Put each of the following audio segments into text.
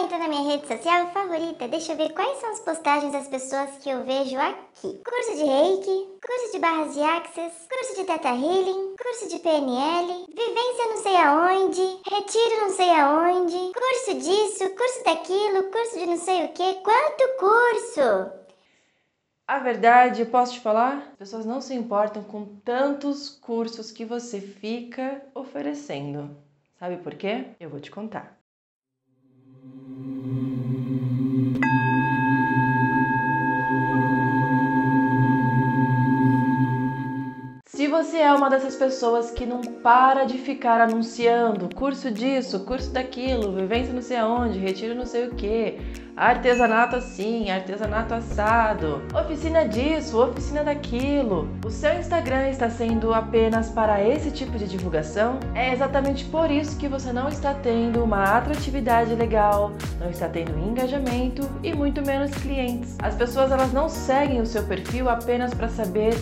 entrar na minha rede social favorita, deixa eu ver quais são as postagens das pessoas que eu vejo aqui. Curso de Reiki, curso de barras de Access, curso de Teta Healing, curso de PNL, vivência não sei aonde, retiro não sei aonde, curso disso, curso daquilo, curso de não sei o que. Quanto curso? A verdade, posso te falar? As pessoas não se importam com tantos cursos que você fica oferecendo. Sabe por quê? Eu vou te contar. Se você é uma dessas pessoas que não para de ficar anunciando curso disso, curso daquilo, vivência não sei aonde, retiro não sei o que, artesanato assim, artesanato assado, oficina disso, oficina daquilo, o seu Instagram está sendo apenas para esse tipo de divulgação, é exatamente por isso que você não está tendo uma atratividade legal, não está tendo engajamento e muito menos clientes. As pessoas elas não seguem o seu perfil apenas para saber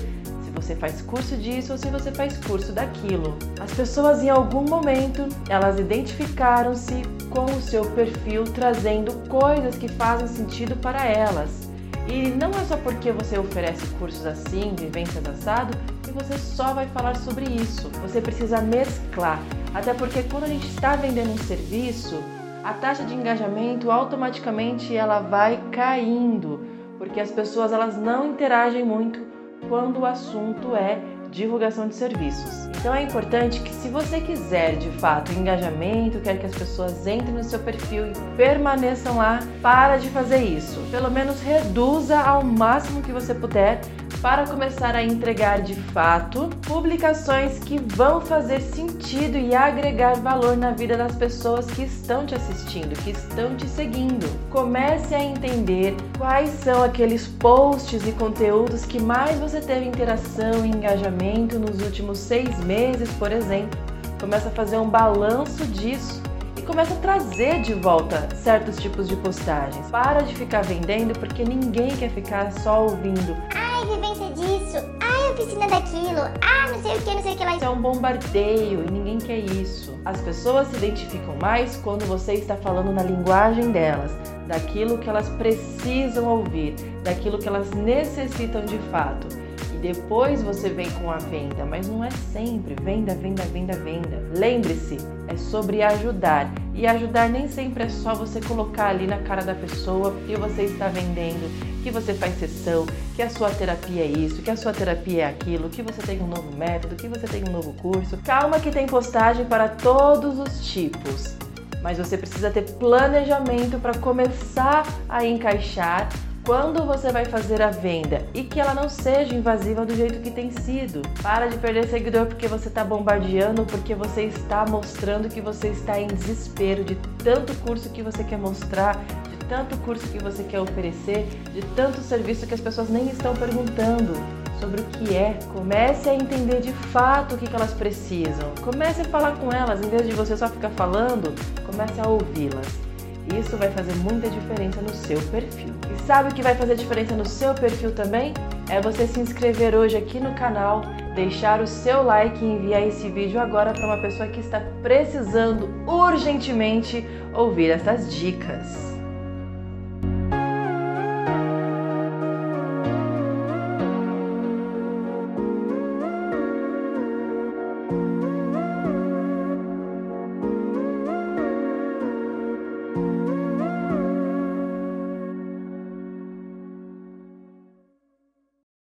você faz curso disso ou se você faz curso daquilo. As pessoas em algum momento elas identificaram-se com o seu perfil trazendo coisas que fazem sentido para elas. E não é só porque você oferece cursos assim, vivências assado, que você só vai falar sobre isso. Você precisa mesclar. Até porque quando a gente está vendendo um serviço, a taxa de engajamento automaticamente ela vai caindo, porque as pessoas elas não interagem muito quando o assunto é divulgação de serviços. Então é importante que se você quiser de fato engajamento, quer que as pessoas entrem no seu perfil e permaneçam lá, para de fazer isso. Pelo menos reduza ao máximo que você puder para começar a entregar de fato publicações que vão fazer sentido e agregar valor na vida das pessoas que estão te assistindo, que estão te seguindo. Comece a entender quais são aqueles posts e conteúdos que mais você teve interação e engajamento nos últimos seis meses, por exemplo. Comece a fazer um balanço disso e começa a trazer de volta certos tipos de postagens. Para de ficar vendendo porque ninguém quer ficar só ouvindo vivência disso, ai, oficina daquilo, ah, não sei o que, não sei o que lá. Isso é um bombardeio e ninguém quer isso. As pessoas se identificam mais quando você está falando na linguagem delas, daquilo que elas precisam ouvir, daquilo que elas necessitam de fato. Depois você vem com a venda, mas não é sempre venda, venda, venda, venda. Lembre-se, é sobre ajudar. E ajudar nem sempre é só você colocar ali na cara da pessoa que você está vendendo, que você faz sessão, que a sua terapia é isso, que a sua terapia é aquilo, que você tem um novo método, que você tem um novo curso. Calma que tem postagem para todos os tipos. Mas você precisa ter planejamento para começar a encaixar quando você vai fazer a venda e que ela não seja invasiva do jeito que tem sido. Para de perder seguidor porque você está bombardeando, porque você está mostrando que você está em desespero de tanto curso que você quer mostrar, de tanto curso que você quer oferecer, de tanto serviço que as pessoas nem estão perguntando sobre o que é. Comece a entender de fato o que elas precisam. Comece a falar com elas, em vez de você só ficar falando, comece a ouvi-las. Isso vai fazer muita diferença no seu perfil. E sabe o que vai fazer diferença no seu perfil também? É você se inscrever hoje aqui no canal, deixar o seu like e enviar esse vídeo agora para uma pessoa que está precisando urgentemente ouvir essas dicas.